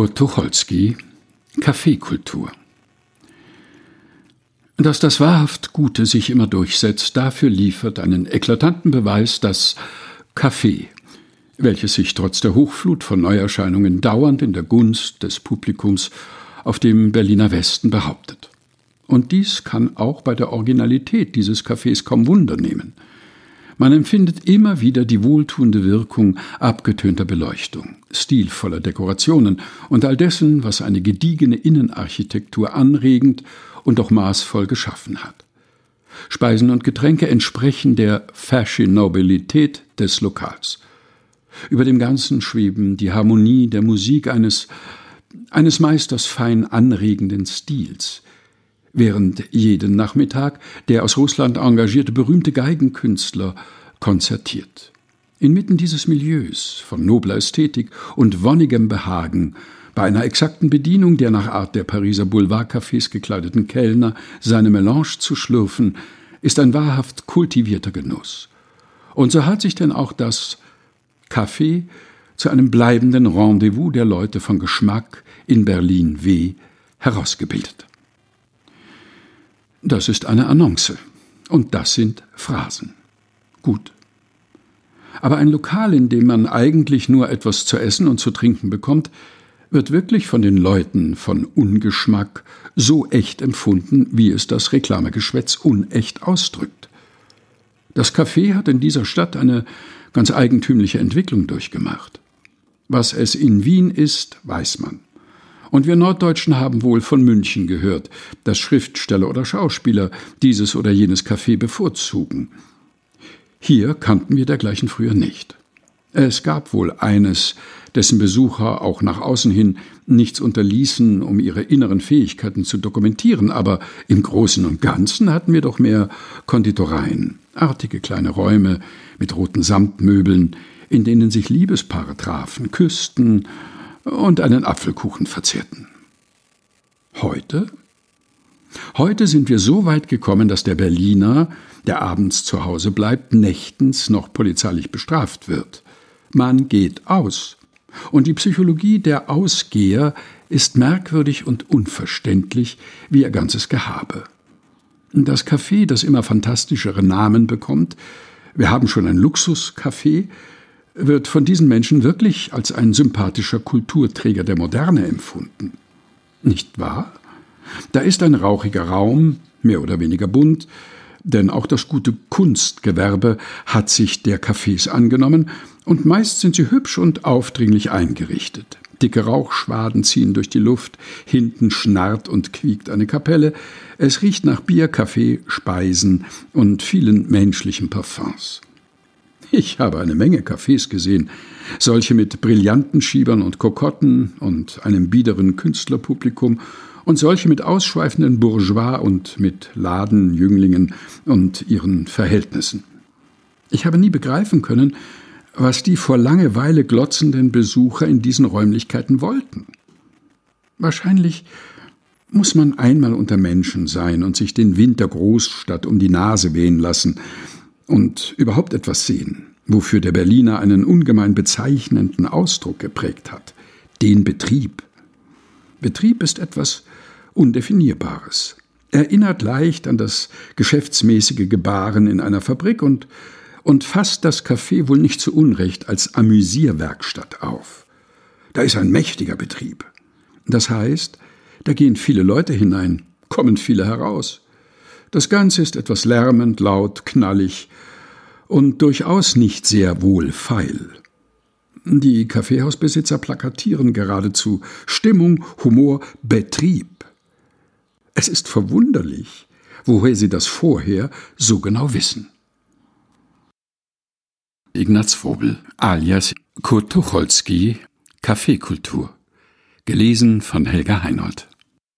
Kurt Tucholsky Kaffeekultur Dass das wahrhaft Gute sich immer durchsetzt, dafür liefert einen eklatanten Beweis das Kaffee, welches sich trotz der Hochflut von Neuerscheinungen dauernd in der Gunst des Publikums auf dem Berliner Westen behauptet. Und dies kann auch bei der Originalität dieses Cafés kaum Wunder nehmen – man empfindet immer wieder die wohltuende Wirkung abgetönter Beleuchtung, stilvoller Dekorationen und all dessen, was eine gediegene Innenarchitektur anregend und doch maßvoll geschaffen hat. Speisen und Getränke entsprechen der Fashionabilität des Lokals. Über dem Ganzen schweben die Harmonie der Musik eines, eines Meisters fein anregenden Stils, während jeden Nachmittag der aus Russland engagierte berühmte Geigenkünstler konzertiert. Inmitten dieses Milieus von nobler Ästhetik und wonnigem Behagen, bei einer exakten Bedienung der nach Art der Pariser Boulevardcafés gekleideten Kellner seine Melange zu schlürfen, ist ein wahrhaft kultivierter Genuss. Und so hat sich denn auch das Café zu einem bleibenden Rendezvous der Leute von Geschmack in Berlin W herausgebildet. Das ist eine Annonce. Und das sind Phrasen. Gut. Aber ein Lokal, in dem man eigentlich nur etwas zu essen und zu trinken bekommt, wird wirklich von den Leuten von Ungeschmack so echt empfunden, wie es das Reklamegeschwätz unecht ausdrückt. Das Café hat in dieser Stadt eine ganz eigentümliche Entwicklung durchgemacht. Was es in Wien ist, weiß man. Und wir Norddeutschen haben wohl von München gehört, dass Schriftsteller oder Schauspieler dieses oder jenes Café bevorzugen. Hier kannten wir dergleichen früher nicht. Es gab wohl eines, dessen Besucher auch nach außen hin nichts unterließen, um ihre inneren Fähigkeiten zu dokumentieren, aber im Großen und Ganzen hatten wir doch mehr Konditoreien, artige kleine Räume mit roten Samtmöbeln, in denen sich Liebespaare trafen, küssten und einen Apfelkuchen verzehrten. Heute? Heute sind wir so weit gekommen, dass der Berliner, der abends zu Hause bleibt, nächtens noch polizeilich bestraft wird. Man geht aus. Und die Psychologie der Ausgeher ist merkwürdig und unverständlich wie ihr ganzes Gehabe. Das Café, das immer fantastischere Namen bekommt, wir haben schon ein Luxuscafé, wird von diesen Menschen wirklich als ein sympathischer Kulturträger der Moderne empfunden. Nicht wahr? Da ist ein rauchiger Raum, mehr oder weniger bunt, denn auch das gute Kunstgewerbe hat sich der Cafés angenommen, und meist sind sie hübsch und aufdringlich eingerichtet. Dicke Rauchschwaden ziehen durch die Luft, hinten schnarrt und quiekt eine Kapelle, es riecht nach Bier, Kaffee, Speisen und vielen menschlichen Parfums. Ich habe eine Menge Cafés gesehen, solche mit brillanten Schiebern und Kokotten und einem biederen Künstlerpublikum und solche mit ausschweifenden Bourgeois und mit Ladenjünglingen und ihren Verhältnissen. Ich habe nie begreifen können, was die vor Langeweile glotzenden Besucher in diesen Räumlichkeiten wollten. Wahrscheinlich muss man einmal unter Menschen sein und sich den Wind der Großstadt um die Nase wehen lassen, und überhaupt etwas sehen, wofür der Berliner einen ungemein bezeichnenden Ausdruck geprägt hat, den Betrieb. Betrieb ist etwas Undefinierbares, erinnert leicht an das geschäftsmäßige Gebaren in einer Fabrik und, und fasst das Café wohl nicht zu Unrecht als Amüsierwerkstatt auf. Da ist ein mächtiger Betrieb. Das heißt, da gehen viele Leute hinein, kommen viele heraus. Das Ganze ist etwas lärmend, laut, knallig und durchaus nicht sehr wohlfeil. Die Kaffeehausbesitzer plakatieren geradezu Stimmung, Humor, Betrieb. Es ist verwunderlich, woher sie das vorher so genau wissen. Ignaz Vogel alias Kurt Tucholsky Kaffeekultur gelesen von Helga Heinold